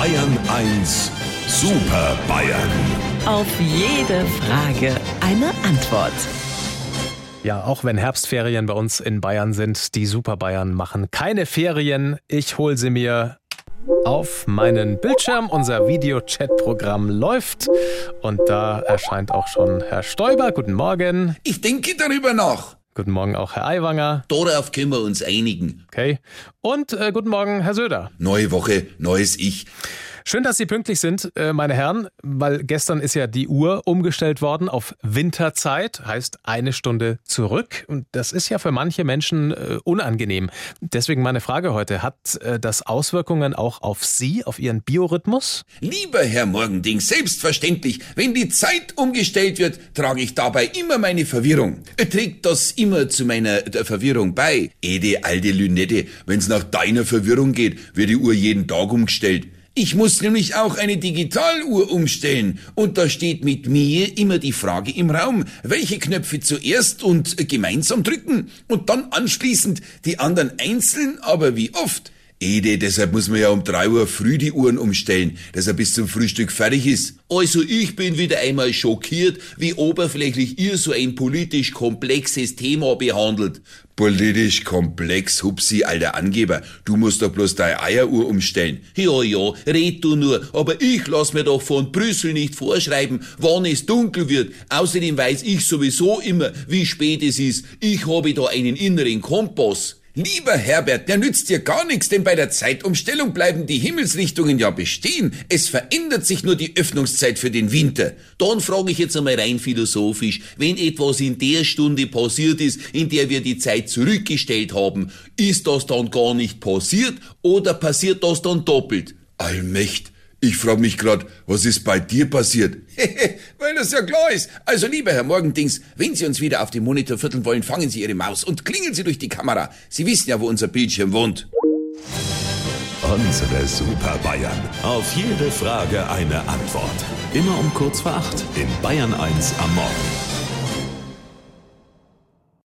Bayern 1 Super Bayern. Auf jede Frage eine Antwort. Ja, auch wenn Herbstferien bei uns in Bayern sind, die Super Bayern machen keine Ferien. Ich hole sie mir auf meinen Bildschirm. Unser Videochat-Programm läuft und da erscheint auch schon Herr Stoiber. Guten Morgen. Ich denke darüber nach. Guten Morgen auch Herr Aiwanger. Darauf können wir uns einigen. Okay. Und äh, guten Morgen Herr Söder. Neue Woche, neues Ich. Schön, dass Sie pünktlich sind, äh, meine Herren, weil gestern ist ja die Uhr umgestellt worden auf Winterzeit, heißt eine Stunde zurück. Und das ist ja für manche Menschen äh, unangenehm. Deswegen meine Frage heute, hat äh, das Auswirkungen auch auf Sie, auf Ihren Biorhythmus? Lieber Herr Morgending, selbstverständlich, wenn die Zeit umgestellt wird, trage ich dabei immer meine Verwirrung. Trägt das immer zu meiner Verwirrung bei? Ede, alte Lünette, wenn's nach deiner Verwirrung geht, wird die Uhr jeden Tag umgestellt. Ich muss nämlich auch eine Digitaluhr umstellen. Und da steht mit mir immer die Frage im Raum, welche Knöpfe zuerst und gemeinsam drücken und dann anschließend die anderen einzeln, aber wie oft. Ede, deshalb muss man ja um drei Uhr früh die Uhren umstellen, dass er bis zum Frühstück fertig ist. Also ich bin wieder einmal schockiert, wie oberflächlich ihr so ein politisch komplexes Thema behandelt. Politisch komplex, Hupsi, alter Angeber. Du musst doch bloß deine Eieruhr umstellen. Ja, ja, red du nur, aber ich lass mir doch von Brüssel nicht vorschreiben, wann es dunkel wird. Außerdem weiß ich sowieso immer, wie spät es ist. Ich habe da einen inneren Kompass. Lieber Herbert, der nützt dir gar nichts, denn bei der Zeitumstellung bleiben die Himmelsrichtungen ja bestehen. Es verändert sich nur die Öffnungszeit für den Winter. Dann frage ich jetzt einmal rein philosophisch, wenn etwas in der Stunde passiert ist, in der wir die Zeit zurückgestellt haben, ist das dann gar nicht passiert oder passiert das dann doppelt? Allmächt. Ich frage mich grad, was ist bei dir passiert? Weil das ja klar ist. Also lieber Herr Morgendings, wenn Sie uns wieder auf dem Monitor vierteln wollen, fangen Sie Ihre Maus und klingeln Sie durch die Kamera. Sie wissen ja, wo unser Bildschirm wohnt. Unsere Super Bayern. Auf jede Frage eine Antwort. Immer um kurz vor acht in Bayern 1 am Morgen.